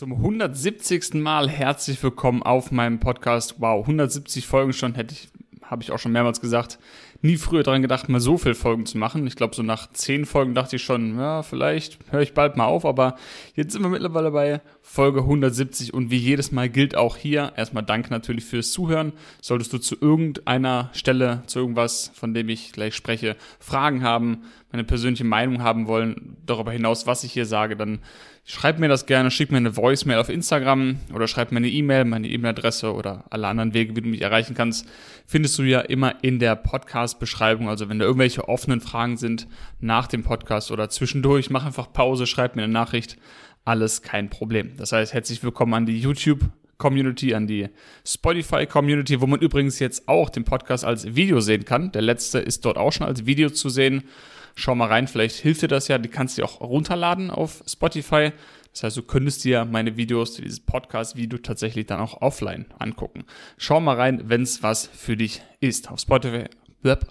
Zum 170. Mal herzlich willkommen auf meinem Podcast. Wow, 170 Folgen schon, hätte ich, habe ich auch schon mehrmals gesagt. Nie früher daran gedacht, mal so viele Folgen zu machen. Ich glaube, so nach 10 Folgen dachte ich schon, ja, vielleicht höre ich bald mal auf, aber jetzt sind wir mittlerweile bei Folge 170 und wie jedes Mal gilt auch hier erstmal Dank natürlich fürs Zuhören. Solltest du zu irgendeiner Stelle, zu irgendwas, von dem ich gleich spreche, Fragen haben, meine persönliche Meinung haben wollen, darüber hinaus, was ich hier sage, dann schreib mir das gerne, schick mir eine Voicemail auf Instagram oder schreib mir eine E-Mail, meine E-Mail-Adresse oder alle anderen Wege, wie du mich erreichen kannst, findest du ja immer in der Podcast-Beschreibung. Also wenn da irgendwelche offenen Fragen sind nach dem Podcast oder zwischendurch, mach einfach Pause, schreib mir eine Nachricht. Alles kein Problem. Das heißt, herzlich willkommen an die YouTube Community, an die Spotify Community, wo man übrigens jetzt auch den Podcast als Video sehen kann. Der letzte ist dort auch schon als Video zu sehen. Schau mal rein, vielleicht hilft dir das ja. Die kannst du auch runterladen auf Spotify. Das heißt, du könntest dir meine Videos, dieses Podcast-Video tatsächlich dann auch offline angucken. Schau mal rein, wenn es was für dich ist. Auf Spotify,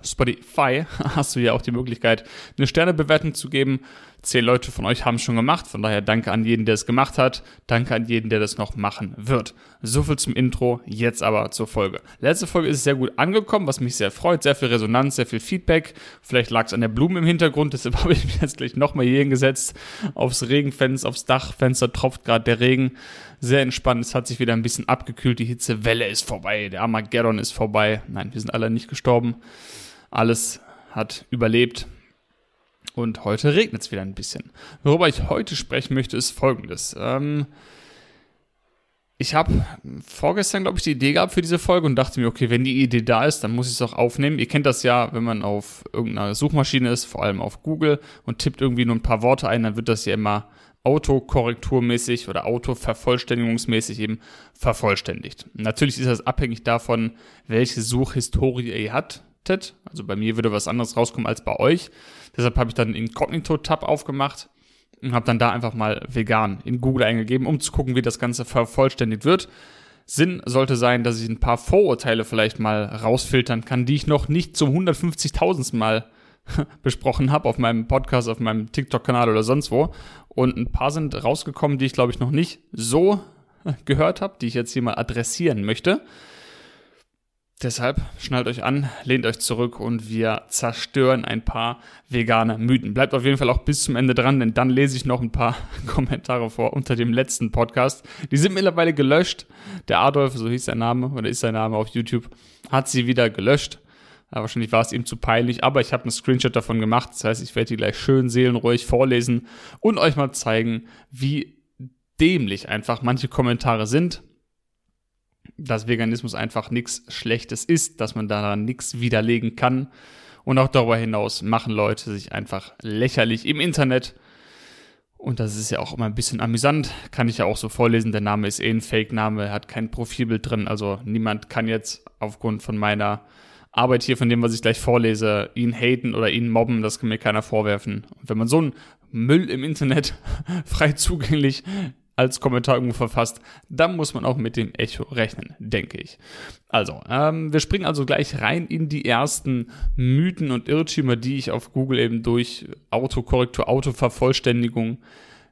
Spotify hast du ja auch die Möglichkeit, eine Sternebewertung zu geben. Zehn Leute von euch haben es schon gemacht, von daher danke an jeden, der es gemacht hat. Danke an jeden, der das noch machen wird. So viel zum Intro, jetzt aber zur Folge. Letzte Folge ist sehr gut angekommen, was mich sehr freut. Sehr viel Resonanz, sehr viel Feedback. Vielleicht lag es an der Blume im Hintergrund, deshalb habe ich mich jetzt gleich nochmal hier hingesetzt. Aufs Regenfenster, aufs Dachfenster tropft gerade der Regen. Sehr entspannt, es hat sich wieder ein bisschen abgekühlt. Die Hitzewelle ist vorbei, der Armageddon ist vorbei. Nein, wir sind alle nicht gestorben. Alles hat überlebt. Und heute regnet es wieder ein bisschen. Worüber ich heute sprechen möchte, ist folgendes. Ähm, ich habe vorgestern, glaube ich, die Idee gehabt für diese Folge und dachte mir, okay, wenn die Idee da ist, dann muss ich es auch aufnehmen. Ihr kennt das ja, wenn man auf irgendeiner Suchmaschine ist, vor allem auf Google, und tippt irgendwie nur ein paar Worte ein, dann wird das ja immer autokorrekturmäßig oder autovervollständigungsmäßig eben vervollständigt. Natürlich ist das abhängig davon, welche Suchhistorie ihr hattet. Also bei mir würde was anderes rauskommen als bei euch. Deshalb habe ich dann den Incognito-Tab aufgemacht und habe dann da einfach mal vegan in Google eingegeben, um zu gucken, wie das Ganze vervollständigt wird. Sinn sollte sein, dass ich ein paar Vorurteile vielleicht mal rausfiltern kann, die ich noch nicht zum 150.000. Mal besprochen habe auf meinem Podcast, auf meinem TikTok-Kanal oder sonst wo. Und ein paar sind rausgekommen, die ich glaube ich noch nicht so gehört habe, die ich jetzt hier mal adressieren möchte. Deshalb schnallt euch an, lehnt euch zurück und wir zerstören ein paar vegane Mythen. Bleibt auf jeden Fall auch bis zum Ende dran, denn dann lese ich noch ein paar Kommentare vor unter dem letzten Podcast. Die sind mittlerweile gelöscht. Der Adolf, so hieß sein Name oder ist sein Name auf YouTube, hat sie wieder gelöscht. Ja, wahrscheinlich war es ihm zu peinlich, aber ich habe einen Screenshot davon gemacht. Das heißt, ich werde die gleich schön seelenruhig vorlesen und euch mal zeigen, wie dämlich einfach manche Kommentare sind dass Veganismus einfach nichts Schlechtes ist, dass man daran nichts widerlegen kann. Und auch darüber hinaus machen Leute sich einfach lächerlich im Internet. Und das ist ja auch immer ein bisschen amüsant. Kann ich ja auch so vorlesen. Der Name ist eh ein Fake-Name, hat kein Profilbild drin. Also niemand kann jetzt aufgrund von meiner Arbeit hier, von dem, was ich gleich vorlese, ihn haten oder ihn mobben. Das kann mir keiner vorwerfen. Und wenn man so einen Müll im Internet frei zugänglich als Kommentar irgendwo verfasst, dann muss man auch mit dem Echo rechnen, denke ich. Also, ähm, wir springen also gleich rein in die ersten Mythen und Irrtümer, die ich auf Google eben durch Autokorrektur, Autovervollständigung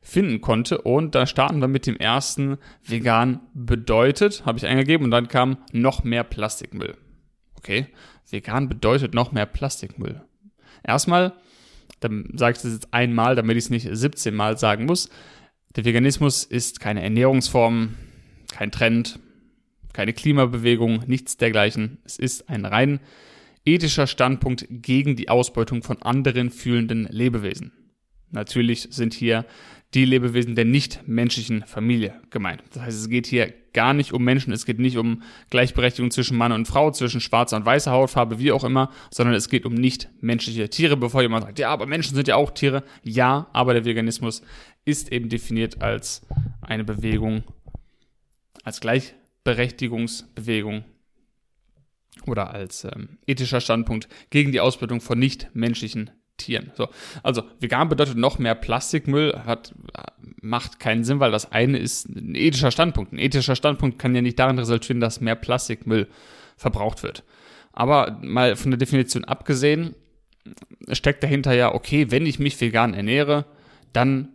finden konnte. Und da starten wir mit dem ersten vegan bedeutet, habe ich eingegeben und dann kam noch mehr Plastikmüll. Okay, vegan bedeutet noch mehr Plastikmüll. Erstmal, dann sage ich das jetzt einmal, damit ich es nicht 17 Mal sagen muss. Der Veganismus ist keine Ernährungsform, kein Trend, keine Klimabewegung, nichts dergleichen. Es ist ein rein ethischer Standpunkt gegen die Ausbeutung von anderen fühlenden Lebewesen. Natürlich sind hier die Lebewesen der nicht-menschlichen Familie gemeint. Das heißt, es geht hier gar nicht um Menschen, es geht nicht um Gleichberechtigung zwischen Mann und Frau, zwischen schwarzer und weißer Hautfarbe, wie auch immer, sondern es geht um nicht-menschliche Tiere, bevor jemand sagt, ja, aber Menschen sind ja auch Tiere. Ja, aber der Veganismus ist eben definiert als eine Bewegung, als Gleichberechtigungsbewegung oder als ähm, ethischer Standpunkt gegen die Ausbeutung von nicht-menschlichen Tieren. So, also vegan bedeutet noch mehr Plastikmüll, hat, macht keinen Sinn, weil das eine ist ein ethischer Standpunkt. Ein ethischer Standpunkt kann ja nicht darin resultieren, dass mehr Plastikmüll verbraucht wird. Aber mal von der Definition abgesehen, steckt dahinter ja, okay, wenn ich mich vegan ernähre, dann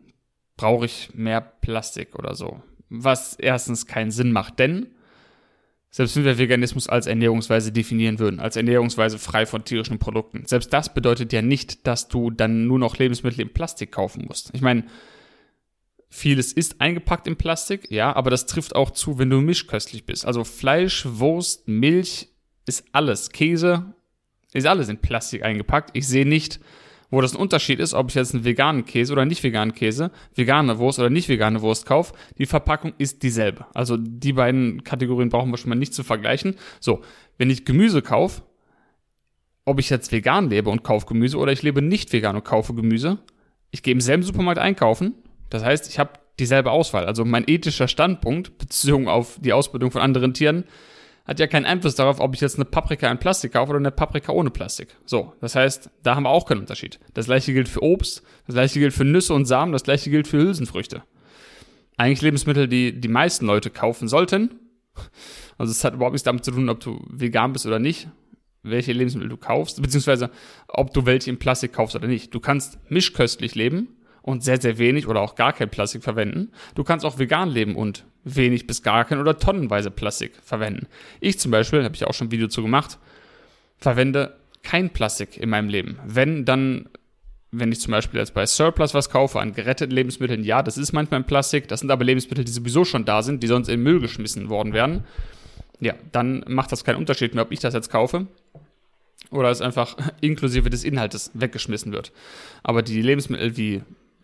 brauche ich mehr Plastik oder so. was erstens keinen Sinn macht, denn selbst wenn wir Veganismus als Ernährungsweise definieren würden, als Ernährungsweise frei von tierischen Produkten, selbst das bedeutet ja nicht, dass du dann nur noch Lebensmittel in Plastik kaufen musst. Ich meine, vieles ist eingepackt in Plastik, ja, aber das trifft auch zu, wenn du mischköstlich bist. Also Fleisch, Wurst, Milch ist alles, Käse ist alles in Plastik eingepackt. Ich sehe nicht, wo das ein Unterschied ist, ob ich jetzt einen veganen Käse oder nicht veganen Käse, vegane Wurst oder nicht vegane Wurst kaufe. Die Verpackung ist dieselbe. Also die beiden Kategorien brauchen wir schon mal nicht zu vergleichen. So, wenn ich Gemüse kaufe, ob ich jetzt vegan lebe und kaufe Gemüse oder ich lebe nicht vegan und kaufe Gemüse, ich gehe im selben Supermarkt einkaufen. Das heißt, ich habe dieselbe Auswahl. Also mein ethischer Standpunkt, bezogen auf die Ausbildung von anderen Tieren, hat ja keinen Einfluss darauf, ob ich jetzt eine Paprika in Plastik kaufe oder eine Paprika ohne Plastik. So, das heißt, da haben wir auch keinen Unterschied. Das gleiche gilt für Obst, das gleiche gilt für Nüsse und Samen, das gleiche gilt für Hülsenfrüchte. Eigentlich Lebensmittel, die die meisten Leute kaufen sollten. Also es hat überhaupt nichts damit zu tun, ob du vegan bist oder nicht, welche Lebensmittel du kaufst, beziehungsweise ob du welche in Plastik kaufst oder nicht. Du kannst mischköstlich leben und sehr, sehr wenig oder auch gar kein Plastik verwenden. Du kannst auch vegan leben und wenig bis gar kein oder tonnenweise Plastik verwenden. Ich zum Beispiel, habe ich auch schon ein Video zu gemacht, verwende kein Plastik in meinem Leben. Wenn, dann, wenn ich zum Beispiel jetzt bei Surplus was kaufe an geretteten Lebensmitteln, ja, das ist manchmal ein Plastik, das sind aber Lebensmittel, die sowieso schon da sind, die sonst in den Müll geschmissen worden wären. Ja, dann macht das keinen Unterschied mehr, ob ich das jetzt kaufe oder es einfach inklusive des Inhaltes weggeschmissen wird. Aber die Lebensmittel wie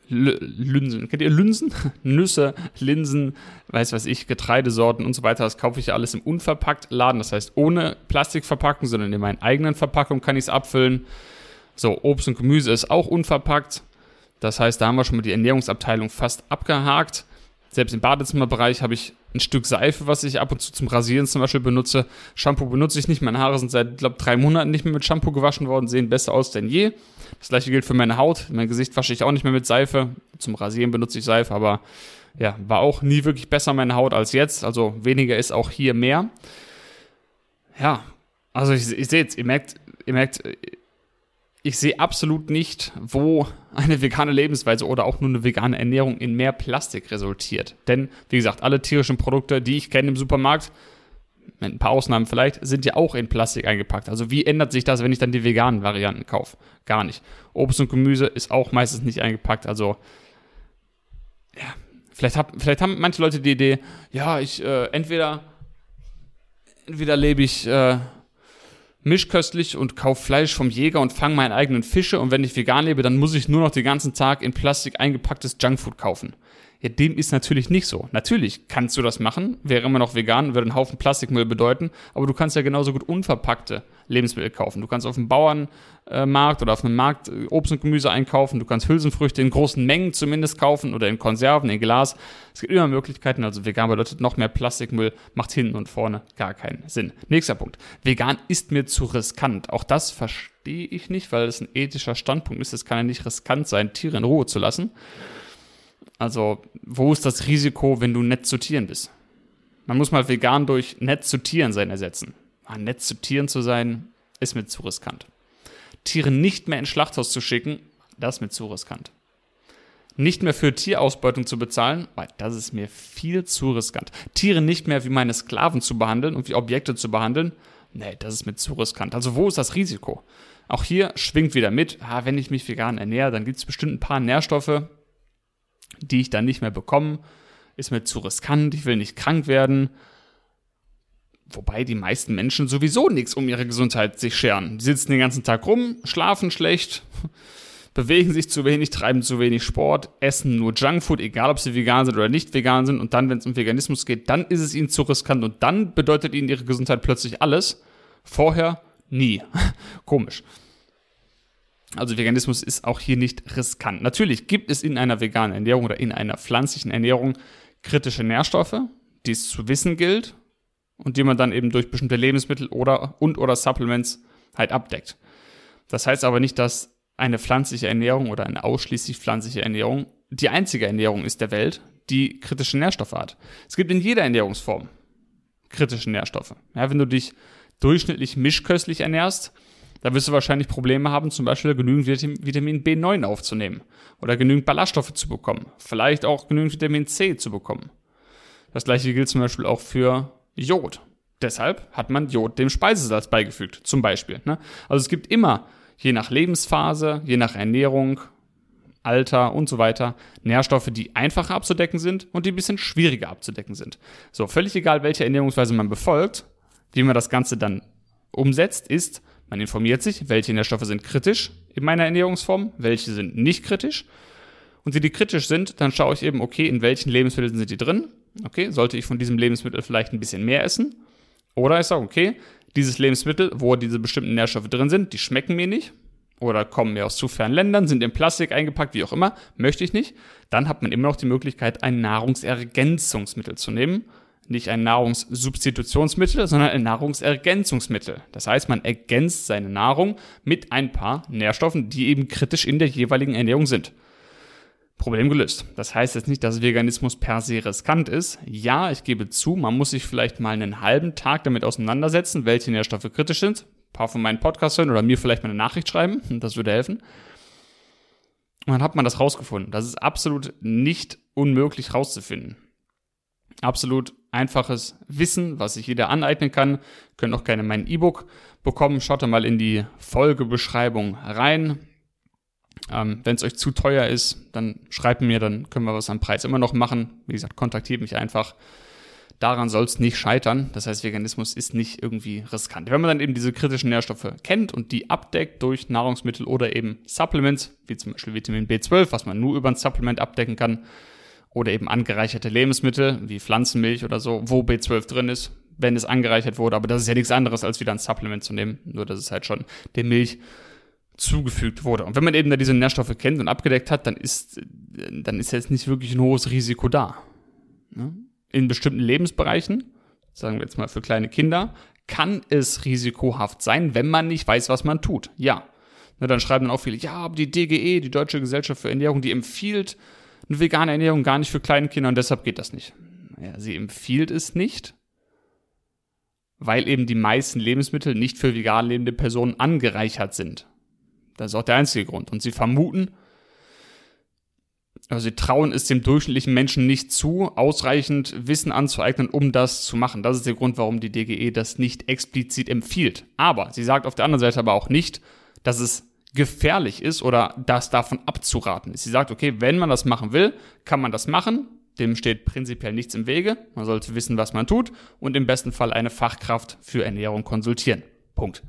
Linsen. Kennt ihr Linsen? Nüsse, Linsen, weiß was ich, Getreidesorten und so weiter. Das kaufe ich ja alles im unverpackt Laden. Das heißt, ohne Plastikverpackung, sondern in meinen eigenen Verpackungen kann ich es abfüllen. So, Obst und Gemüse ist auch unverpackt. Das heißt, da haben wir schon mal die Ernährungsabteilung fast abgehakt. Selbst im Badezimmerbereich habe ich ein Stück Seife, was ich ab und zu zum Rasieren zum Beispiel benutze. Shampoo benutze ich nicht. Meine Haare sind seit, glaube drei Monaten nicht mehr mit Shampoo gewaschen worden, sehen besser aus denn je. Das gleiche gilt für meine Haut. Mein Gesicht wasche ich auch nicht mehr mit Seife. Zum Rasieren benutze ich Seife, aber ja, war auch nie wirklich besser meine Haut als jetzt. Also weniger ist auch hier mehr. Ja, also ich, ich sehe jetzt, ihr merkt, ihr merkt, ich sehe absolut nicht, wo eine vegane Lebensweise oder auch nur eine vegane Ernährung in mehr Plastik resultiert. Denn, wie gesagt, alle tierischen Produkte, die ich kenne im Supermarkt, mit ein paar Ausnahmen vielleicht, sind ja auch in Plastik eingepackt. Also wie ändert sich das, wenn ich dann die veganen Varianten kaufe? Gar nicht. Obst und Gemüse ist auch meistens nicht eingepackt. Also, ja, vielleicht, hab, vielleicht haben manche Leute die Idee, ja, ich äh, entweder, entweder lebe ich äh, mischköstlich und kaufe Fleisch vom Jäger und fange meine eigenen Fische und wenn ich vegan lebe, dann muss ich nur noch den ganzen Tag in Plastik eingepacktes Junkfood kaufen. Ja, dem ist natürlich nicht so. Natürlich kannst du das machen, wäre immer noch vegan, würde einen Haufen Plastikmüll bedeuten, aber du kannst ja genauso gut unverpackte Lebensmittel kaufen. Du kannst auf dem Bauernmarkt oder auf einem Markt äh, Obst und Gemüse einkaufen, du kannst Hülsenfrüchte in großen Mengen zumindest kaufen oder in Konserven, in Glas. Es gibt immer Möglichkeiten, also vegan bedeutet noch mehr Plastikmüll, macht hinten und vorne gar keinen Sinn. Nächster Punkt. Vegan ist mir zu riskant. Auch das verstehe ich nicht, weil es ein ethischer Standpunkt ist. Es kann ja nicht riskant sein, Tiere in Ruhe zu lassen. Also, wo ist das Risiko, wenn du nett zu Tieren bist? Man muss mal vegan durch nett zu Tieren sein ersetzen. Ah, nett zu Tieren zu sein, ist mir zu riskant. Tiere nicht mehr ins Schlachthaus zu schicken, das ist mir zu riskant. Nicht mehr für Tierausbeutung zu bezahlen, weil das ist mir viel zu riskant. Tiere nicht mehr wie meine Sklaven zu behandeln und wie Objekte zu behandeln, nee, das ist mir zu riskant. Also wo ist das Risiko? Auch hier schwingt wieder mit, ah, wenn ich mich vegan ernähre, dann gibt es bestimmt ein paar Nährstoffe, die ich dann nicht mehr bekomme. Ist mir zu riskant, ich will nicht krank werden. Wobei die meisten Menschen sowieso nichts um ihre Gesundheit sich scheren. Die sitzen den ganzen Tag rum, schlafen schlecht, bewegen sich zu wenig, treiben zu wenig Sport, essen nur Junkfood, egal ob sie vegan sind oder nicht vegan sind. Und dann, wenn es um Veganismus geht, dann ist es ihnen zu riskant und dann bedeutet ihnen ihre Gesundheit plötzlich alles. Vorher nie. Komisch. Also Veganismus ist auch hier nicht riskant. Natürlich gibt es in einer veganen Ernährung oder in einer pflanzlichen Ernährung kritische Nährstoffe, die es zu wissen gilt und die man dann eben durch bestimmte Lebensmittel oder und oder Supplements halt abdeckt. Das heißt aber nicht, dass eine pflanzliche Ernährung oder eine ausschließlich pflanzliche Ernährung die einzige Ernährung ist der Welt, die kritische Nährstoffe hat. Es gibt in jeder Ernährungsform kritische Nährstoffe. Ja, wenn du dich durchschnittlich mischköstlich ernährst, da wirst du wahrscheinlich Probleme haben, zum Beispiel genügend Vitamin B9 aufzunehmen oder genügend Ballaststoffe zu bekommen, vielleicht auch genügend Vitamin C zu bekommen. Das gleiche gilt zum Beispiel auch für Jod. Deshalb hat man Jod dem Speisesalz beigefügt, zum Beispiel. Ne? Also es gibt immer, je nach Lebensphase, je nach Ernährung, Alter und so weiter, Nährstoffe, die einfacher abzudecken sind und die ein bisschen schwieriger abzudecken sind. So, völlig egal, welche Ernährungsweise man befolgt, wie man das Ganze dann umsetzt, ist, man informiert sich, welche Nährstoffe sind kritisch in meiner Ernährungsform, welche sind nicht kritisch. Und die, die kritisch sind, dann schaue ich eben, okay, in welchen Lebensmitteln sind die drin? Okay, sollte ich von diesem Lebensmittel vielleicht ein bisschen mehr essen? Oder ich sage, okay, dieses Lebensmittel, wo diese bestimmten Nährstoffe drin sind, die schmecken mir nicht oder kommen mir aus zu fernen Ländern, sind in Plastik eingepackt, wie auch immer, möchte ich nicht. Dann hat man immer noch die Möglichkeit, ein Nahrungsergänzungsmittel zu nehmen nicht ein Nahrungssubstitutionsmittel, sondern ein Nahrungsergänzungsmittel. Das heißt, man ergänzt seine Nahrung mit ein paar Nährstoffen, die eben kritisch in der jeweiligen Ernährung sind. Problem gelöst. Das heißt jetzt nicht, dass Veganismus per se riskant ist. Ja, ich gebe zu, man muss sich vielleicht mal einen halben Tag damit auseinandersetzen, welche Nährstoffe kritisch sind. Ein paar von meinen Podcasts hören oder mir vielleicht mal eine Nachricht schreiben. Das würde helfen. Und dann hat man das rausgefunden. Das ist absolut nicht unmöglich rauszufinden absolut einfaches Wissen, was sich jeder aneignen kann. Könnt auch gerne mein E-Book bekommen. Schaut da mal in die Folgebeschreibung rein. Ähm, Wenn es euch zu teuer ist, dann schreibt mir, dann können wir was am Preis immer noch machen. Wie gesagt, kontaktiert mich einfach. Daran soll es nicht scheitern. Das heißt, Veganismus ist nicht irgendwie riskant. Wenn man dann eben diese kritischen Nährstoffe kennt und die abdeckt durch Nahrungsmittel oder eben Supplements, wie zum Beispiel Vitamin B12, was man nur über ein Supplement abdecken kann, oder eben angereicherte Lebensmittel wie Pflanzenmilch oder so, wo B12 drin ist, wenn es angereichert wurde. Aber das ist ja nichts anderes, als wieder ein Supplement zu nehmen. Nur, dass es halt schon der Milch zugefügt wurde. Und wenn man eben da diese Nährstoffe kennt und abgedeckt hat, dann ist, dann ist jetzt nicht wirklich ein hohes Risiko da. Ne? In bestimmten Lebensbereichen, sagen wir jetzt mal für kleine Kinder, kann es risikohaft sein, wenn man nicht weiß, was man tut. Ja. Ne, dann schreiben dann auch viele, ja, aber die DGE, die Deutsche Gesellschaft für Ernährung, die empfiehlt eine vegane Ernährung gar nicht für kleine Kinder und deshalb geht das nicht. Ja, sie empfiehlt es nicht, weil eben die meisten Lebensmittel nicht für vegan lebende Personen angereichert sind. Das ist auch der einzige Grund. Und sie vermuten, also sie trauen es dem durchschnittlichen Menschen nicht zu, ausreichend Wissen anzueignen, um das zu machen. Das ist der Grund, warum die DGE das nicht explizit empfiehlt. Aber sie sagt auf der anderen Seite aber auch nicht, dass es gefährlich ist oder das davon abzuraten ist. Sie sagt, okay, wenn man das machen will, kann man das machen. Dem steht prinzipiell nichts im Wege. Man sollte wissen, was man tut und im besten Fall eine Fachkraft für Ernährung konsultieren. Punkt.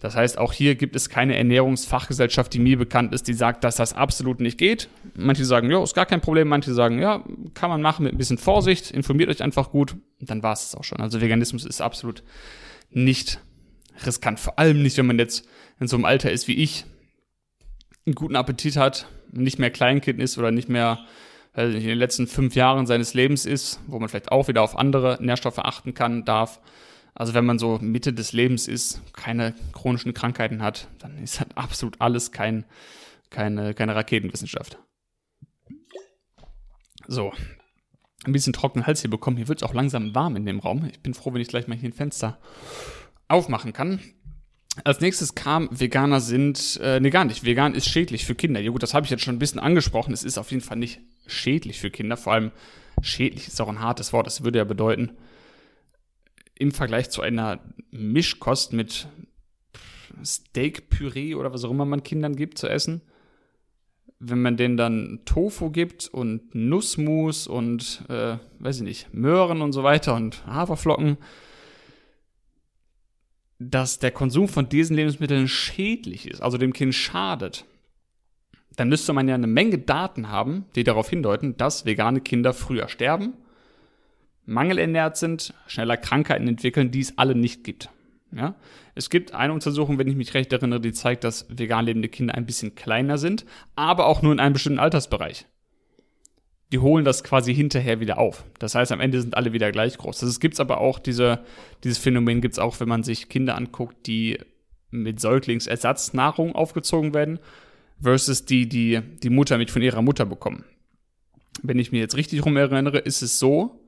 Das heißt, auch hier gibt es keine Ernährungsfachgesellschaft, die mir bekannt ist, die sagt, dass das absolut nicht geht. Manche sagen, ja, ist gar kein Problem. Manche sagen, ja, kann man machen mit ein bisschen Vorsicht, informiert euch einfach gut. Und dann war es auch schon. Also Veganismus ist absolut nicht riskant. Vor allem nicht, wenn man jetzt in so einem Alter ist wie ich, einen guten Appetit hat, nicht mehr Kleinkind ist oder nicht mehr nicht, in den letzten fünf Jahren seines Lebens ist, wo man vielleicht auch wieder auf andere Nährstoffe achten kann, darf. Also wenn man so Mitte des Lebens ist, keine chronischen Krankheiten hat, dann ist halt absolut alles kein, keine, keine Raketenwissenschaft. So, ein bisschen trockenen Hals hier bekommen. Hier wird es auch langsam warm in dem Raum. Ich bin froh, wenn ich gleich mal hier ein Fenster aufmachen kann. Als nächstes kam, Veganer sind, äh, nee, gar nicht, vegan ist schädlich für Kinder. Ja gut, das habe ich jetzt schon ein bisschen angesprochen. Es ist auf jeden Fall nicht schädlich für Kinder. Vor allem schädlich ist auch ein hartes Wort. Das würde ja bedeuten, im Vergleich zu einer Mischkost mit Steak-Püree oder was auch immer man Kindern gibt zu essen, wenn man denen dann Tofu gibt und Nussmus und, äh, weiß ich nicht, Möhren und so weiter und Haferflocken, dass der Konsum von diesen Lebensmitteln schädlich ist, also dem Kind schadet, dann müsste man ja eine Menge Daten haben, die darauf hindeuten, dass vegane Kinder früher sterben, mangelernährt sind, schneller Krankheiten entwickeln, die es alle nicht gibt. Ja? Es gibt eine Untersuchung, wenn ich mich recht erinnere, die zeigt, dass vegan lebende Kinder ein bisschen kleiner sind, aber auch nur in einem bestimmten Altersbereich die holen das quasi hinterher wieder auf. Das heißt, am Ende sind alle wieder gleich groß. Das gibt es aber auch, diese, dieses Phänomen gibt es auch, wenn man sich Kinder anguckt, die mit Säuglingsersatznahrung aufgezogen werden, versus die, die die Muttermilch von ihrer Mutter bekommen. Wenn ich mir jetzt richtig rum erinnere, ist es so,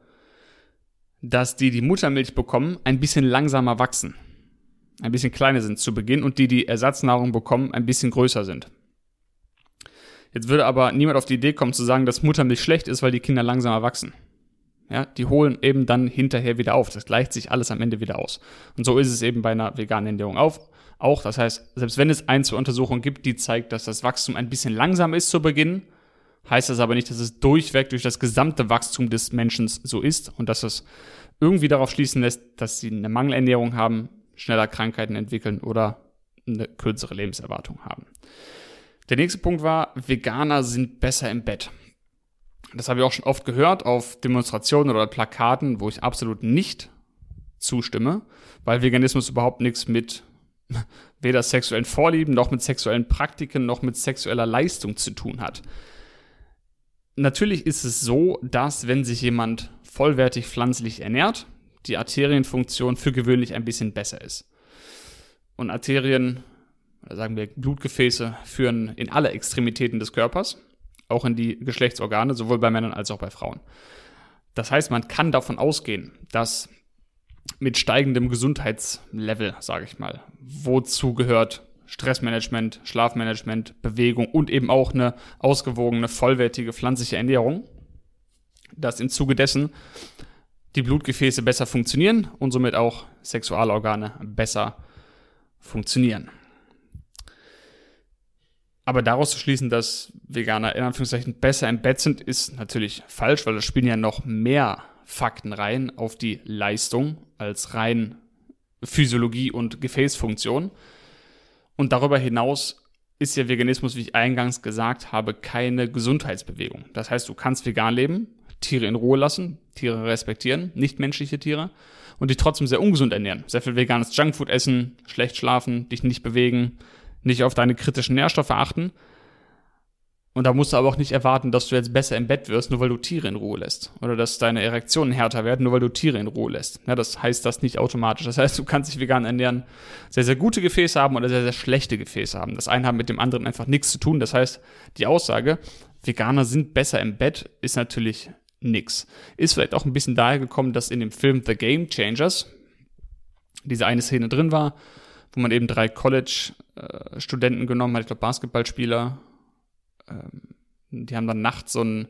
dass die, die Muttermilch bekommen, ein bisschen langsamer wachsen. Ein bisschen kleiner sind zu Beginn und die, die Ersatznahrung bekommen, ein bisschen größer sind. Jetzt würde aber niemand auf die Idee kommen zu sagen, dass Muttermilch schlecht ist, weil die Kinder langsamer wachsen. Ja, die holen eben dann hinterher wieder auf. Das gleicht sich alles am Ende wieder aus. Und so ist es eben bei einer veganen Ernährung auf. Auch, das heißt, selbst wenn es ein, zwei Untersuchungen gibt, die zeigt, dass das Wachstum ein bisschen langsam ist zu Beginn, heißt das aber nicht, dass es durchweg durch das gesamte Wachstum des Menschen so ist und dass es irgendwie darauf schließen lässt, dass sie eine Mangelernährung haben, schneller Krankheiten entwickeln oder eine kürzere Lebenserwartung haben. Der nächste Punkt war, Veganer sind besser im Bett. Das habe ich auch schon oft gehört auf Demonstrationen oder Plakaten, wo ich absolut nicht zustimme, weil Veganismus überhaupt nichts mit weder sexuellen Vorlieben noch mit sexuellen Praktiken noch mit sexueller Leistung zu tun hat. Natürlich ist es so, dass wenn sich jemand vollwertig pflanzlich ernährt, die Arterienfunktion für gewöhnlich ein bisschen besser ist. Und Arterien, sagen wir Blutgefäße, führen in alle Extremitäten des Körpers, auch in die Geschlechtsorgane, sowohl bei Männern als auch bei Frauen. Das heißt, man kann davon ausgehen, dass mit steigendem Gesundheitslevel, sage ich mal, wozu gehört Stressmanagement, Schlafmanagement, Bewegung und eben auch eine ausgewogene, vollwertige pflanzliche Ernährung, dass im Zuge dessen die Blutgefäße besser funktionieren und somit auch Sexualorgane besser funktionieren. Aber daraus zu schließen, dass Veganer in Anführungszeichen besser im Bett sind, ist natürlich falsch, weil da spielen ja noch mehr Fakten rein auf die Leistung als rein Physiologie und Gefäßfunktion. Und darüber hinaus ist ja Veganismus, wie ich eingangs gesagt habe, keine Gesundheitsbewegung. Das heißt, du kannst vegan leben, Tiere in Ruhe lassen, Tiere respektieren, nicht menschliche Tiere und dich trotzdem sehr ungesund ernähren. Sehr viel veganes Junkfood essen, schlecht schlafen, dich nicht bewegen, nicht auf deine kritischen Nährstoffe achten. Und da musst du aber auch nicht erwarten, dass du jetzt besser im Bett wirst, nur weil du Tiere in Ruhe lässt. Oder dass deine Erektionen härter werden, nur weil du Tiere in Ruhe lässt. Ja, das heißt das nicht automatisch. Das heißt, du kannst dich vegan ernähren, sehr, sehr gute Gefäße haben oder sehr, sehr schlechte Gefäße haben. Das eine hat mit dem anderen einfach nichts zu tun. Das heißt, die Aussage, Veganer sind besser im Bett, ist natürlich nix. Ist vielleicht auch ein bisschen daher gekommen, dass in dem Film The Game Changers diese eine Szene drin war, wo man eben drei College-Studenten genommen hat, ich glaube Basketballspieler. Ähm, die haben dann nachts so ein,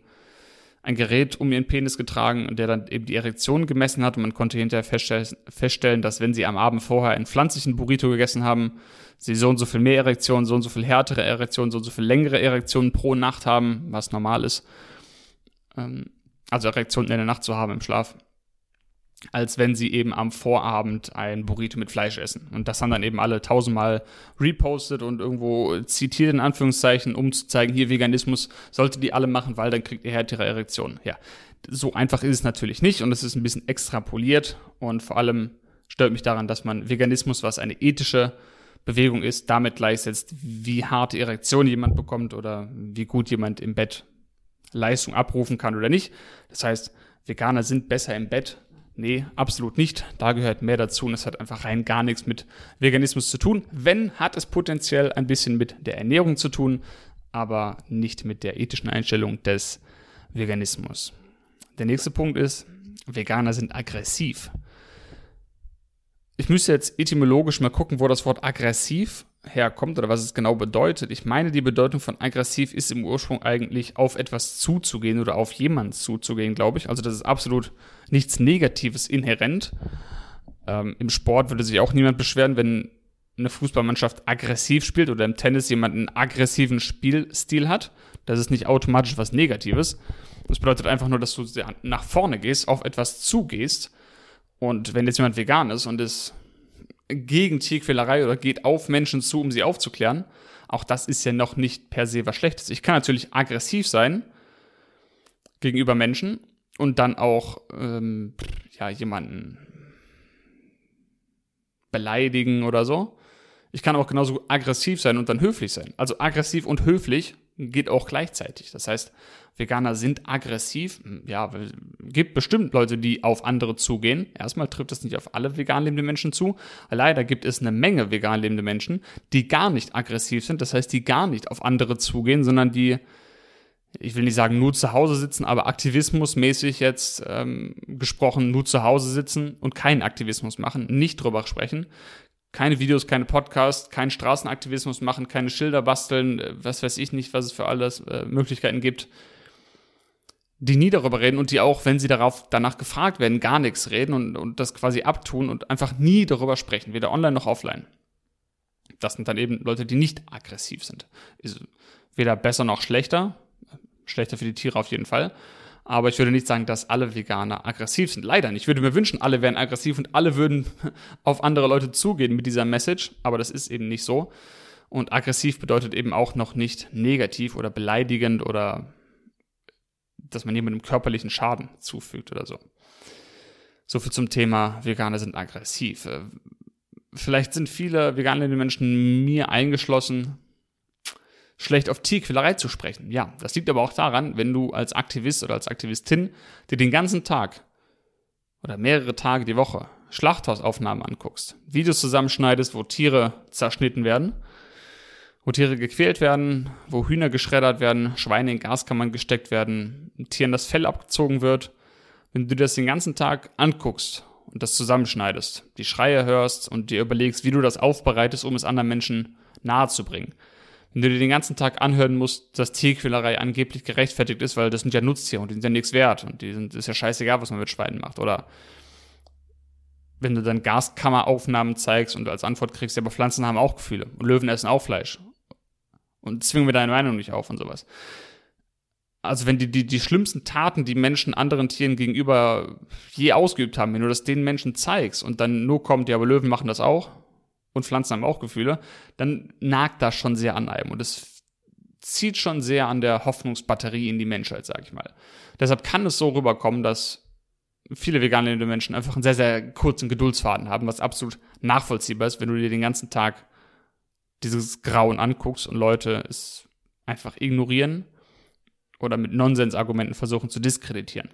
ein Gerät um ihren Penis getragen, der dann eben die Erektion gemessen hat und man konnte hinterher feststellen, dass wenn sie am Abend vorher einen pflanzlichen Burrito gegessen haben, sie so und so viel mehr Erektionen, so und so viel härtere Erektionen, so und so viel längere Erektionen pro Nacht haben, was normal ist. Ähm, also Erektionen in der Nacht zu haben im Schlaf, als wenn sie eben am Vorabend ein Burrito mit Fleisch essen. Und das haben dann eben alle tausendmal repostet und irgendwo zitiert in Anführungszeichen, um zu zeigen, hier Veganismus sollte die alle machen, weil dann kriegt ihr härtere Erektionen. Ja, so einfach ist es natürlich nicht und es ist ein bisschen extrapoliert und vor allem stört mich daran, dass man Veganismus, was eine ethische Bewegung ist, damit gleichsetzt, wie harte Erektion jemand bekommt oder wie gut jemand im Bett Leistung abrufen kann oder nicht. Das heißt, Veganer sind besser im Bett. Nee, absolut nicht. Da gehört mehr dazu und es hat einfach rein gar nichts mit Veganismus zu tun. Wenn, hat es potenziell ein bisschen mit der Ernährung zu tun, aber nicht mit der ethischen Einstellung des Veganismus. Der nächste Punkt ist, Veganer sind aggressiv. Ich müsste jetzt etymologisch mal gucken, wo das Wort aggressiv herkommt oder was es genau bedeutet. Ich meine, die Bedeutung von aggressiv ist im Ursprung eigentlich auf etwas zuzugehen oder auf jemanden zuzugehen, glaube ich. Also das ist absolut nichts Negatives inhärent. Ähm, Im Sport würde sich auch niemand beschweren, wenn eine Fußballmannschaft aggressiv spielt oder im Tennis jemand einen aggressiven Spielstil hat. Das ist nicht automatisch was Negatives. Das bedeutet einfach nur, dass du nach vorne gehst, auf etwas zugehst. Und wenn jetzt jemand vegan ist und ist gegen Tierquälerei oder geht auf Menschen zu, um sie aufzuklären. Auch das ist ja noch nicht per se was Schlechtes. Ich kann natürlich aggressiv sein gegenüber Menschen und dann auch ähm, ja, jemanden beleidigen oder so. Ich kann auch genauso aggressiv sein und dann höflich sein. Also aggressiv und höflich geht auch gleichzeitig. Das heißt, Veganer sind aggressiv. Ja, gibt bestimmt Leute, die auf andere zugehen. Erstmal trifft das nicht auf alle vegan lebende Menschen zu. Leider gibt es eine Menge vegan lebende Menschen, die gar nicht aggressiv sind. Das heißt, die gar nicht auf andere zugehen, sondern die, ich will nicht sagen nur zu Hause sitzen, aber aktivismusmäßig jetzt ähm, gesprochen, nur zu Hause sitzen und keinen Aktivismus machen, nicht drüber sprechen, keine Videos, keine Podcasts, keinen Straßenaktivismus machen, keine Schilder basteln, äh, was weiß ich nicht, was es für alles äh, Möglichkeiten gibt. die nie darüber reden und die auch, wenn sie darauf danach gefragt werden, gar nichts reden und, und das quasi abtun und einfach nie darüber sprechen, weder online noch offline. Das sind dann eben Leute, die nicht aggressiv sind. Ist weder besser noch schlechter. Schlechter für die Tiere auf jeden Fall. Aber ich würde nicht sagen, dass alle Veganer aggressiv sind. Leider nicht. Ich würde mir wünschen, alle wären aggressiv und alle würden auf andere Leute zugehen mit dieser Message. Aber das ist eben nicht so. Und aggressiv bedeutet eben auch noch nicht negativ oder beleidigend oder dass man jemandem körperlichen Schaden zufügt oder so. So viel zum Thema Veganer sind aggressiv. Äh, vielleicht sind viele vegane Menschen, mir eingeschlossen, schlecht auf Tierquälerei zu sprechen. Ja, das liegt aber auch daran, wenn du als Aktivist oder als Aktivistin dir den ganzen Tag oder mehrere Tage die Woche Schlachthausaufnahmen anguckst, Videos zusammenschneidest, wo Tiere zerschnitten werden, wo Tiere gequält werden, wo Hühner geschreddert werden, Schweine in Gaskammern gesteckt werden, Tieren das Fell abgezogen wird. Wenn du das den ganzen Tag anguckst und das zusammenschneidest, die Schreie hörst und dir überlegst, wie du das aufbereitest, um es anderen Menschen nahezubringen. Wenn du dir den ganzen Tag anhören musst, dass Tierquälerei angeblich gerechtfertigt ist, weil das sind ja Nutztiere und die sind ja nichts wert und die sind, ist ja scheißegal, was man mit Schweinen macht. Oder wenn du dann Gaskammeraufnahmen zeigst und als Antwort kriegst, ja, aber Pflanzen haben auch Gefühle und Löwen essen auch Fleisch. Und zwingen wir deine Meinung nicht auf und sowas also wenn die, die, die schlimmsten Taten, die Menschen anderen Tieren gegenüber je ausgeübt haben, wenn du das den Menschen zeigst und dann nur kommt, ja, aber Löwen machen das auch und Pflanzen haben auch Gefühle, dann nagt das schon sehr an einem und es zieht schon sehr an der Hoffnungsbatterie in die Menschheit, sag ich mal. Deshalb kann es so rüberkommen, dass viele vegan lebende Menschen einfach einen sehr, sehr kurzen Geduldsfaden haben, was absolut nachvollziehbar ist, wenn du dir den ganzen Tag dieses Grauen anguckst und Leute es einfach ignorieren oder mit Nonsensargumenten versuchen zu diskreditieren.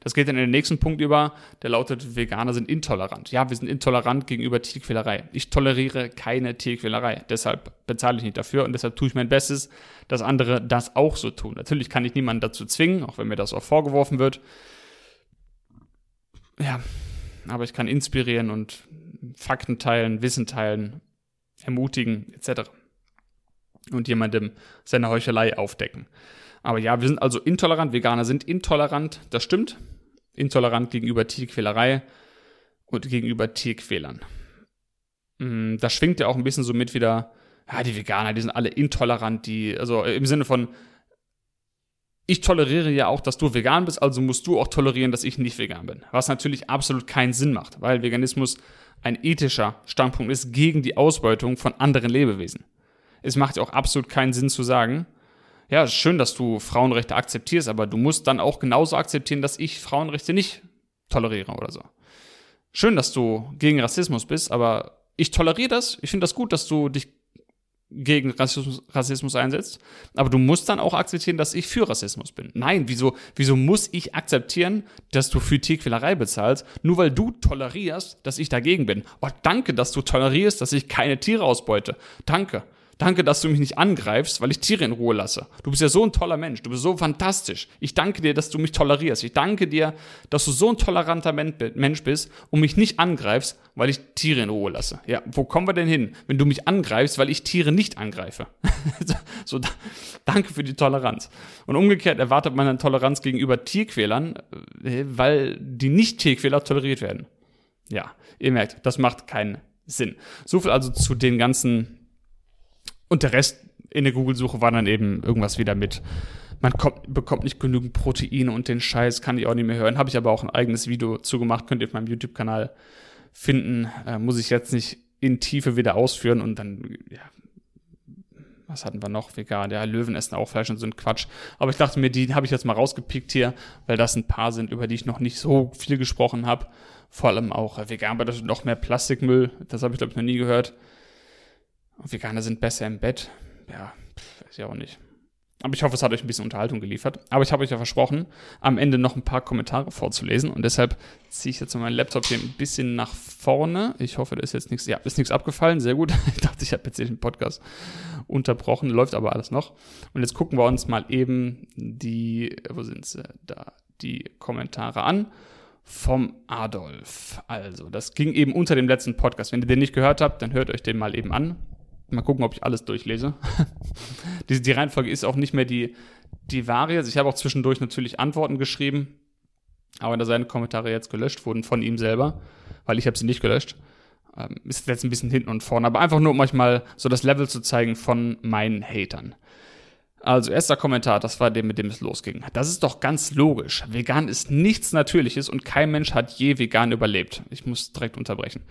Das geht dann in den nächsten Punkt über, der lautet, Veganer sind intolerant. Ja, wir sind intolerant gegenüber Tierquälerei. Ich toleriere keine Tierquälerei. Deshalb bezahle ich nicht dafür und deshalb tue ich mein Bestes, dass andere das auch so tun. Natürlich kann ich niemanden dazu zwingen, auch wenn mir das auch vorgeworfen wird. Ja, aber ich kann inspirieren und Fakten teilen, Wissen teilen, ermutigen, etc. Und jemandem seine Heuchelei aufdecken. Aber ja, wir sind also intolerant. Veganer sind intolerant. Das stimmt. Intolerant gegenüber Tierquälerei und gegenüber Tierquälern. Mm, das schwingt ja auch ein bisschen so mit wieder, ja, die Veganer, die sind alle intolerant, die, also im Sinne von, ich toleriere ja auch, dass du vegan bist, also musst du auch tolerieren, dass ich nicht vegan bin. Was natürlich absolut keinen Sinn macht, weil Veganismus ein ethischer Standpunkt ist gegen die Ausbeutung von anderen Lebewesen. Es macht ja auch absolut keinen Sinn zu sagen, ja, schön, dass du Frauenrechte akzeptierst, aber du musst dann auch genauso akzeptieren, dass ich Frauenrechte nicht toleriere oder so. Schön, dass du gegen Rassismus bist, aber ich toleriere das. Ich finde das gut, dass du dich gegen Rassismus, Rassismus einsetzt, aber du musst dann auch akzeptieren, dass ich für Rassismus bin. Nein, wieso, wieso muss ich akzeptieren, dass du für Tierquälerei bezahlst, nur weil du tolerierst, dass ich dagegen bin? Oh, danke, dass du tolerierst, dass ich keine Tiere ausbeute. Danke. Danke, dass du mich nicht angreifst, weil ich Tiere in Ruhe lasse. Du bist ja so ein toller Mensch. Du bist so fantastisch. Ich danke dir, dass du mich tolerierst. Ich danke dir, dass du so ein toleranter Mensch bist und mich nicht angreifst, weil ich Tiere in Ruhe lasse. Ja, wo kommen wir denn hin, wenn du mich angreifst, weil ich Tiere nicht angreife? so, danke für die Toleranz. Und umgekehrt erwartet man dann Toleranz gegenüber Tierquälern, äh, weil die Nicht-Tierquäler toleriert werden. Ja, ihr merkt, das macht keinen Sinn. So viel also zu den ganzen und der Rest in der Google-Suche war dann eben irgendwas wieder mit, man kommt, bekommt nicht genügend Proteine und den Scheiß kann ich auch nicht mehr hören. Habe ich aber auch ein eigenes Video zugemacht, könnt ihr auf meinem YouTube-Kanal finden. Äh, muss ich jetzt nicht in Tiefe wieder ausführen und dann, ja, was hatten wir noch? Vegan, ja, Löwen essen auch Fleisch und ein Quatsch. Aber ich dachte mir, die habe ich jetzt mal rausgepickt hier, weil das ein paar sind, über die ich noch nicht so viel gesprochen habe. Vor allem auch äh, vegan bedeutet noch mehr Plastikmüll. Das habe ich, glaube ich, noch nie gehört. Veganer sind besser im Bett. Ja, pff, weiß ich auch nicht. Aber ich hoffe, es hat euch ein bisschen Unterhaltung geliefert. Aber ich habe euch ja versprochen, am Ende noch ein paar Kommentare vorzulesen. Und deshalb ziehe ich jetzt meinen Laptop hier ein bisschen nach vorne. Ich hoffe, da ist jetzt nichts, ja, ist nichts abgefallen. Sehr gut. Ich dachte, ich habe jetzt den Podcast unterbrochen. Läuft aber alles noch. Und jetzt gucken wir uns mal eben die, wo sind sie? Da, die Kommentare an vom Adolf. Also, das ging eben unter dem letzten Podcast. Wenn ihr den nicht gehört habt, dann hört euch den mal eben an. Mal gucken, ob ich alles durchlese. die, die Reihenfolge ist auch nicht mehr die, die wahre. Also ich habe auch zwischendurch natürlich Antworten geschrieben, aber da seine Kommentare jetzt gelöscht wurden von ihm selber, weil ich habe sie nicht gelöscht. Ähm, ist jetzt ein bisschen hinten und vorne, aber einfach nur, um euch mal so das Level zu zeigen von meinen Hatern. Also, erster Kommentar, das war der, mit dem es losging. Das ist doch ganz logisch. Vegan ist nichts Natürliches und kein Mensch hat je vegan überlebt. Ich muss direkt unterbrechen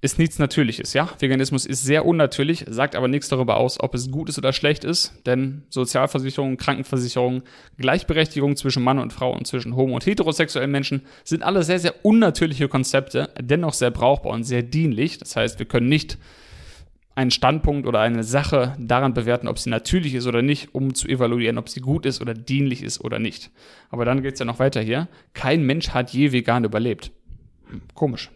ist nichts Natürliches, ja. Veganismus ist sehr unnatürlich, sagt aber nichts darüber aus, ob es gut ist oder schlecht ist, denn Sozialversicherung, Krankenversicherung, Gleichberechtigung zwischen Mann und Frau und zwischen homo- und heterosexuellen Menschen sind alle sehr, sehr unnatürliche Konzepte, dennoch sehr brauchbar und sehr dienlich. Das heißt, wir können nicht einen Standpunkt oder eine Sache daran bewerten, ob sie natürlich ist oder nicht, um zu evaluieren, ob sie gut ist oder dienlich ist oder nicht. Aber dann geht es ja noch weiter hier. Kein Mensch hat je vegan überlebt. Hm, komisch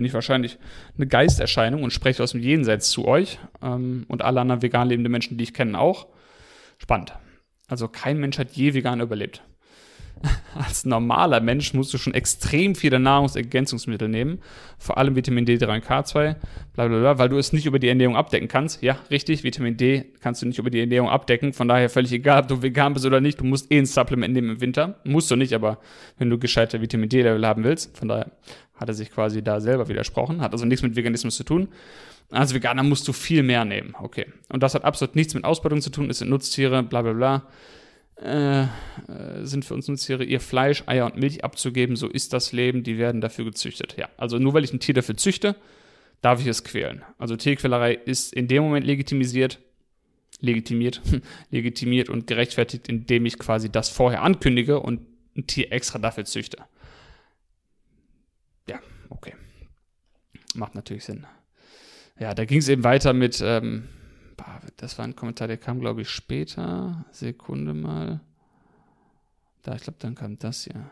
bin ich wahrscheinlich eine Geisterscheinung und spreche aus dem Jenseits zu euch ähm, und alle anderen vegan lebenden Menschen, die ich kenne, auch. Spannend. Also kein Mensch hat je vegan überlebt. Als normaler Mensch musst du schon extrem viele Nahrungsergänzungsmittel nehmen, vor allem Vitamin D3 und K2, bla bla bla, weil du es nicht über die Ernährung abdecken kannst. Ja, richtig, Vitamin D kannst du nicht über die Ernährung abdecken, von daher völlig egal, ob du vegan bist oder nicht, du musst eh ein Supplement nehmen im Winter. Musst du nicht, aber wenn du gescheite Vitamin D-Level haben willst, von daher hat er sich quasi da selber widersprochen, hat also nichts mit Veganismus zu tun. Als Veganer musst du viel mehr nehmen, okay. Und das hat absolut nichts mit Ausbeutung zu tun, es sind Nutztiere, bla bla bla. Äh, äh, sind für uns Nutztiere, ihr Fleisch, Eier und Milch abzugeben, so ist das Leben, die werden dafür gezüchtet. Ja, also nur weil ich ein Tier dafür züchte, darf ich es quälen. Also Tierquälerei ist in dem Moment legitimisiert, legitimiert, legitimiert und gerechtfertigt, indem ich quasi das vorher ankündige und ein Tier extra dafür züchte okay. Macht natürlich Sinn. Ja, da ging es eben weiter mit, ähm, das war ein Kommentar, der kam, glaube ich, später. Sekunde mal. Da, ich glaube, dann kam das hier.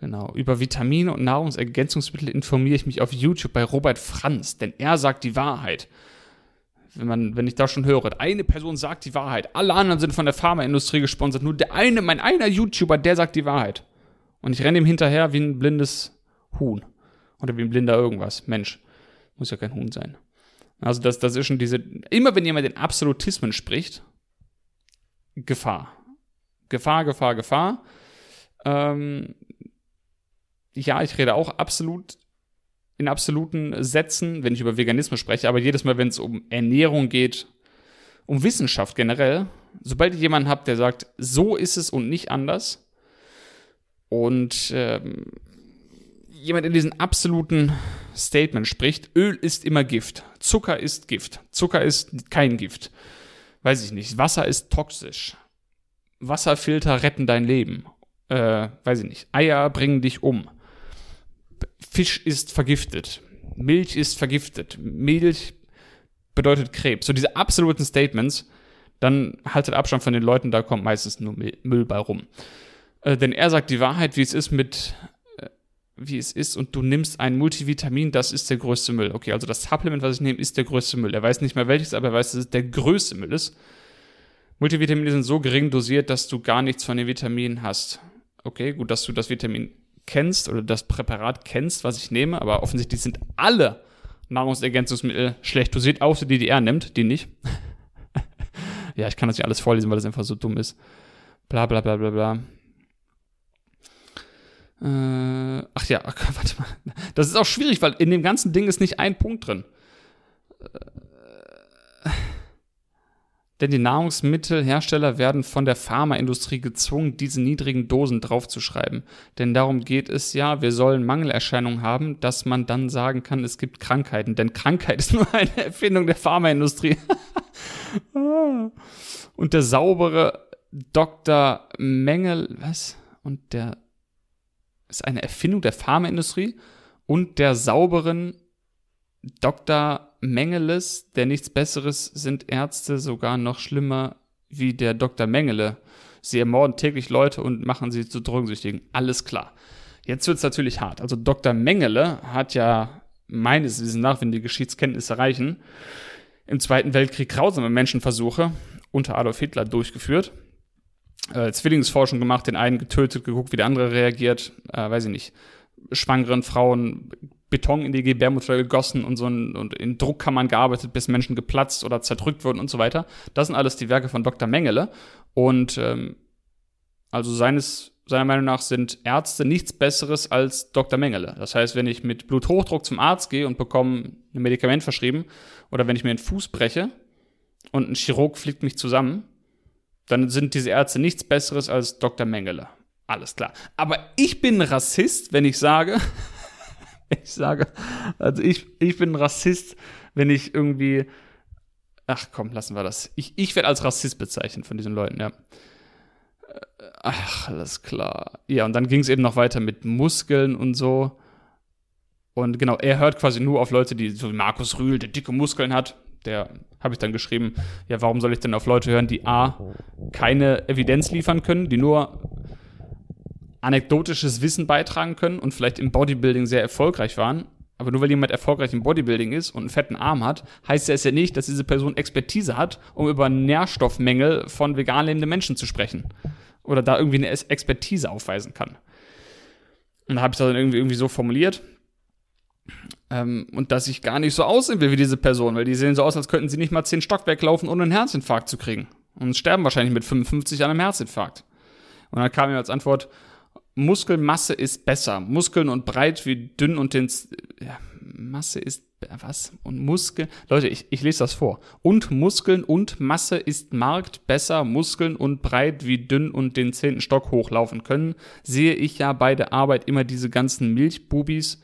Genau. Über Vitamine und Nahrungsergänzungsmittel informiere ich mich auf YouTube bei Robert Franz, denn er sagt die Wahrheit. Wenn, man, wenn ich da schon höre, eine Person sagt die Wahrheit, alle anderen sind von der Pharmaindustrie gesponsert, nur der eine, mein einer YouTuber, der sagt die Wahrheit. Und ich renne ihm hinterher wie ein blindes Huhn. Oder wie ein blinder irgendwas. Mensch. Muss ja kein Huhn sein. Also das, das ist schon diese, immer wenn jemand in Absolutismen spricht, Gefahr. Gefahr, Gefahr, Gefahr. Ähm, ja, ich rede auch absolut in absoluten Sätzen, wenn ich über Veganismus spreche, aber jedes Mal, wenn es um Ernährung geht, um Wissenschaft generell, sobald ich jemanden habe, der sagt, so ist es und nicht anders, und ähm, jemand in diesen absoluten Statement spricht, Öl ist immer Gift, Zucker ist Gift, Zucker ist kein Gift, weiß ich nicht, Wasser ist toxisch, Wasserfilter retten dein Leben, äh, weiß ich nicht, Eier bringen dich um, Fisch ist vergiftet, Milch ist vergiftet, Milch bedeutet Krebs. So diese absoluten Statements, dann haltet Abstand von den Leuten, da kommt meistens nur Müll bei rum. Äh, denn er sagt die Wahrheit, wie es ist mit wie es ist und du nimmst ein Multivitamin, das ist der größte Müll. Okay, also das Supplement, was ich nehme, ist der größte Müll. Er weiß nicht mehr welches, aber er weiß, dass es der größte Müll ist. Multivitamine sind so gering dosiert, dass du gar nichts von den Vitaminen hast. Okay, gut, dass du das Vitamin kennst oder das Präparat kennst, was ich nehme, aber offensichtlich sind alle Nahrungsergänzungsmittel schlecht dosiert, außer die, die er nimmt, die nicht. ja, ich kann das nicht alles vorlesen, weil das einfach so dumm ist. Bla bla bla bla bla. Äh, ach ja, warte mal. Das ist auch schwierig, weil in dem ganzen Ding ist nicht ein Punkt drin. Äh, denn die Nahrungsmittelhersteller werden von der Pharmaindustrie gezwungen, diese niedrigen Dosen draufzuschreiben. Denn darum geht es ja, wir sollen Mangelerscheinungen haben, dass man dann sagen kann, es gibt Krankheiten. Denn Krankheit ist nur eine Erfindung der Pharmaindustrie. Und der saubere Dr. Mengel, was? Und der ist eine Erfindung der Pharmaindustrie und der sauberen Dr. Mengeles, der nichts Besseres sind Ärzte sogar noch schlimmer wie der Dr. Mengele. Sie ermorden täglich Leute und machen sie zu Drogensüchtigen. Alles klar. Jetzt wird es natürlich hart. Also Dr. Mengele hat ja meines Wissens nach, wenn die Geschichtskenntnisse reichen, im Zweiten Weltkrieg grausame Menschenversuche unter Adolf Hitler durchgeführt äh, Zwillingsforschung gemacht, den einen getötet, geguckt, wie der andere reagiert, äh, weiß ich nicht, schwangeren Frauen Beton in die Gebärmutter gegossen und so ein, und in Druckkammern gearbeitet, bis Menschen geplatzt oder zerdrückt wurden und so weiter. Das sind alles die Werke von Dr. Mengele. Und ähm, also seines, seiner Meinung nach sind Ärzte nichts Besseres als Dr. Mengele. Das heißt, wenn ich mit Bluthochdruck zum Arzt gehe und bekomme ein Medikament verschrieben oder wenn ich mir einen Fuß breche und ein Chirurg fliegt mich zusammen, dann sind diese Ärzte nichts Besseres als Dr. Mengele. Alles klar. Aber ich bin Rassist, wenn ich sage, ich sage, also ich, ich bin Rassist, wenn ich irgendwie, ach komm, lassen wir das. Ich, ich werde als Rassist bezeichnet von diesen Leuten, ja. Ach, alles klar. Ja, und dann ging es eben noch weiter mit Muskeln und so. Und genau, er hört quasi nur auf Leute, die, so wie Markus Rühl, der dicke Muskeln hat. Der habe ich dann geschrieben, ja, warum soll ich denn auf Leute hören, die A, keine Evidenz liefern können, die nur anekdotisches Wissen beitragen können und vielleicht im Bodybuilding sehr erfolgreich waren. Aber nur weil jemand erfolgreich im Bodybuilding ist und einen fetten Arm hat, heißt das ja nicht, dass diese Person Expertise hat, um über Nährstoffmängel von vegan lebenden Menschen zu sprechen oder da irgendwie eine Expertise aufweisen kann. Und da habe ich das dann irgendwie, irgendwie so formuliert. Ähm, und dass ich gar nicht so aussehen will wie diese Person, weil die sehen so aus, als könnten sie nicht mal zehn Stockwerk laufen, ohne einen Herzinfarkt zu kriegen. Und sterben wahrscheinlich mit 55 an einem Herzinfarkt. Und dann kam mir als Antwort, Muskelmasse ist besser. Muskeln und breit wie dünn und den, ja, Masse ist was? Und Muskeln. Leute, ich, ich lese das vor. Und Muskeln und Masse ist Markt besser, Muskeln und breit wie dünn und den zehnten Stock hochlaufen können. Sehe ich ja bei der Arbeit immer diese ganzen Milchbubis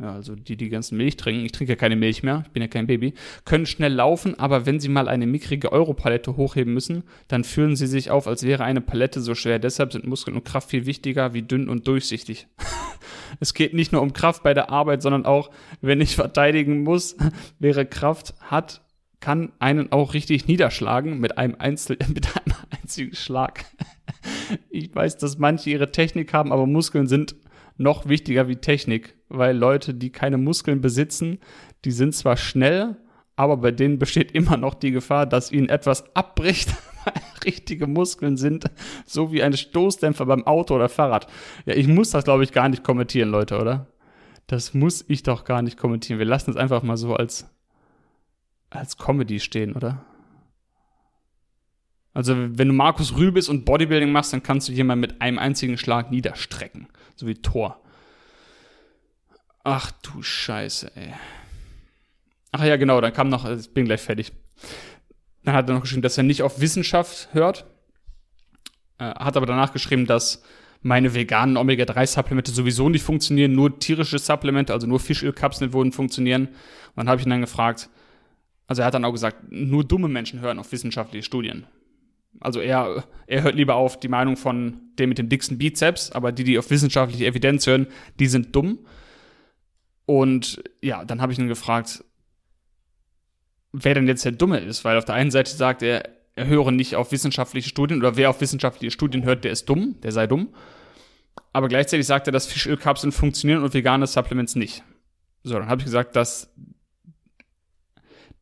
ja, also die, die ganzen Milch trinken, ich trinke ja keine Milch mehr, ich bin ja kein Baby, können schnell laufen, aber wenn sie mal eine mickrige Europalette hochheben müssen, dann fühlen sie sich auf, als wäre eine Palette so schwer. Deshalb sind Muskeln und Kraft viel wichtiger wie dünn und durchsichtig. es geht nicht nur um Kraft bei der Arbeit, sondern auch, wenn ich verteidigen muss, wäre Kraft, hat, kann einen auch richtig niederschlagen mit einem, Einzel mit einem einzigen Schlag. ich weiß, dass manche ihre Technik haben, aber Muskeln sind noch wichtiger wie Technik, weil Leute, die keine Muskeln besitzen, die sind zwar schnell, aber bei denen besteht immer noch die Gefahr, dass ihnen etwas abbricht, weil richtige Muskeln sind, so wie ein Stoßdämpfer beim Auto oder Fahrrad. Ja, ich muss das, glaube ich, gar nicht kommentieren, Leute, oder? Das muss ich doch gar nicht kommentieren. Wir lassen es einfach mal so als, als Comedy stehen, oder? Also, wenn du Markus Rühl bist und Bodybuilding machst, dann kannst du jemanden mit einem einzigen Schlag niederstrecken. So wie Thor. Ach du Scheiße, ey. Ach ja, genau, dann kam noch, ich bin gleich fertig. Dann hat er noch geschrieben, dass er nicht auf Wissenschaft hört. Äh, hat aber danach geschrieben, dass meine veganen Omega-3-Supplemente sowieso nicht funktionieren, nur tierische Supplemente, also nur Fischölkapseln würden funktionieren. Und dann habe ich ihn dann gefragt, also er hat dann auch gesagt, nur dumme Menschen hören auf wissenschaftliche Studien. Also er, er hört lieber auf die Meinung von dem mit dem dicksten Bizeps, aber die, die auf wissenschaftliche Evidenz hören, die sind dumm. Und ja, dann habe ich ihn gefragt, wer denn jetzt der Dumme ist, weil auf der einen Seite sagt er, er höre nicht auf wissenschaftliche Studien oder wer auf wissenschaftliche Studien hört, der ist dumm, der sei dumm. Aber gleichzeitig sagt er, dass Fischölkapseln funktionieren und vegane Supplements nicht. So, dann habe ich gesagt, dass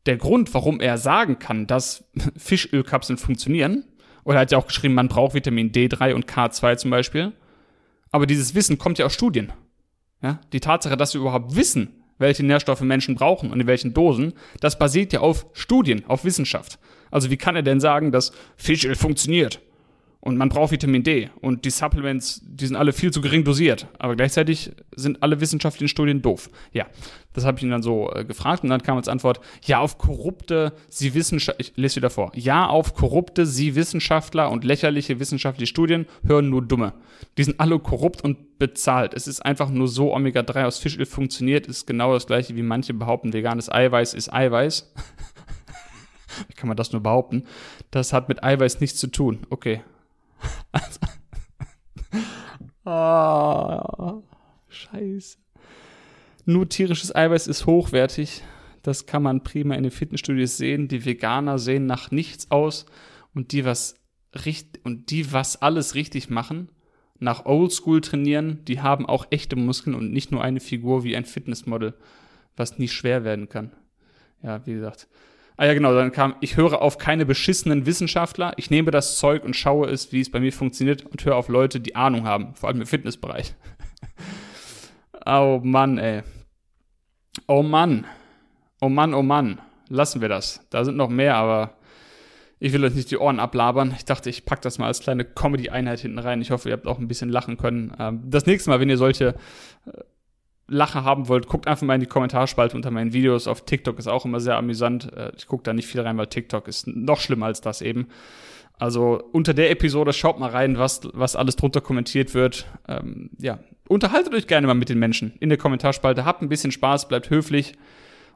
der Grund, warum er sagen kann, dass Fischölkapseln funktionieren, oder er hat ja auch geschrieben, man braucht Vitamin D3 und K2 zum Beispiel, aber dieses Wissen kommt ja aus Studien. Ja? Die Tatsache, dass wir überhaupt wissen, welche Nährstoffe Menschen brauchen und in welchen Dosen, das basiert ja auf Studien, auf Wissenschaft. Also wie kann er denn sagen, dass Fischöl funktioniert? Und man braucht Vitamin D. Und die Supplements, die sind alle viel zu gering dosiert. Aber gleichzeitig sind alle wissenschaftlichen Studien doof. Ja, das habe ich ihn dann so äh, gefragt. Und dann kam als Antwort, ja, auf korrupte, sie Wissenschaftler, ich lese wieder vor. Ja, auf korrupte, sie Wissenschaftler und lächerliche wissenschaftliche Studien hören nur Dumme. Die sind alle korrupt und bezahlt. Es ist einfach nur so, Omega-3 aus Fischöl funktioniert, ist genau das gleiche, wie manche behaupten, veganes Eiweiß ist Eiweiß. wie kann man das nur behaupten? Das hat mit Eiweiß nichts zu tun. Okay, also, oh, scheiße. Nur tierisches Eiweiß ist hochwertig. Das kann man prima in den Fitnessstudios sehen. Die Veganer sehen nach nichts aus und die, was und die, was alles richtig machen, nach Oldschool trainieren, die haben auch echte Muskeln und nicht nur eine Figur wie ein Fitnessmodel, was nie schwer werden kann. Ja, wie gesagt, Ah ja, genau, dann kam, ich höre auf keine beschissenen Wissenschaftler, ich nehme das Zeug und schaue es, wie es bei mir funktioniert und höre auf Leute, die Ahnung haben, vor allem im Fitnessbereich. oh Mann, ey. Oh Mann. Oh Mann, oh Mann. Lassen wir das. Da sind noch mehr, aber ich will euch nicht die Ohren ablabern. Ich dachte, ich packe das mal als kleine Comedy-Einheit hinten rein. Ich hoffe, ihr habt auch ein bisschen lachen können. Ähm, das nächste Mal, wenn ihr solche äh, Lache haben wollt, guckt einfach mal in die Kommentarspalte unter meinen Videos. Auf TikTok ist auch immer sehr amüsant. Äh, ich gucke da nicht viel rein, weil TikTok ist noch schlimmer als das eben. Also unter der Episode schaut mal rein, was, was alles drunter kommentiert wird. Ähm, ja, unterhaltet euch gerne mal mit den Menschen in der Kommentarspalte. Habt ein bisschen Spaß, bleibt höflich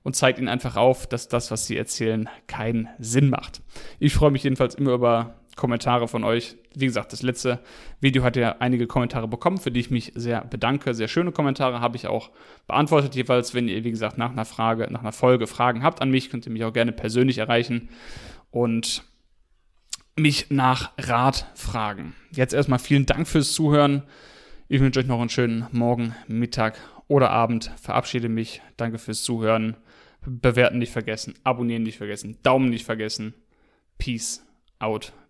und zeigt ihnen einfach auf, dass das, was sie erzählen, keinen Sinn macht. Ich freue mich jedenfalls immer über Kommentare von euch. Wie gesagt, das letzte Video hat ja einige Kommentare bekommen, für die ich mich sehr bedanke. Sehr schöne Kommentare habe ich auch beantwortet jeweils. Wenn ihr, wie gesagt, nach einer Frage, nach einer Folge Fragen habt an mich, könnt ihr mich auch gerne persönlich erreichen und mich nach Rat fragen. Jetzt erstmal vielen Dank fürs Zuhören. Ich wünsche euch noch einen schönen Morgen, Mittag oder Abend. Verabschiede mich. Danke fürs Zuhören. Bewerten nicht vergessen, abonnieren nicht vergessen, Daumen nicht vergessen. Peace out.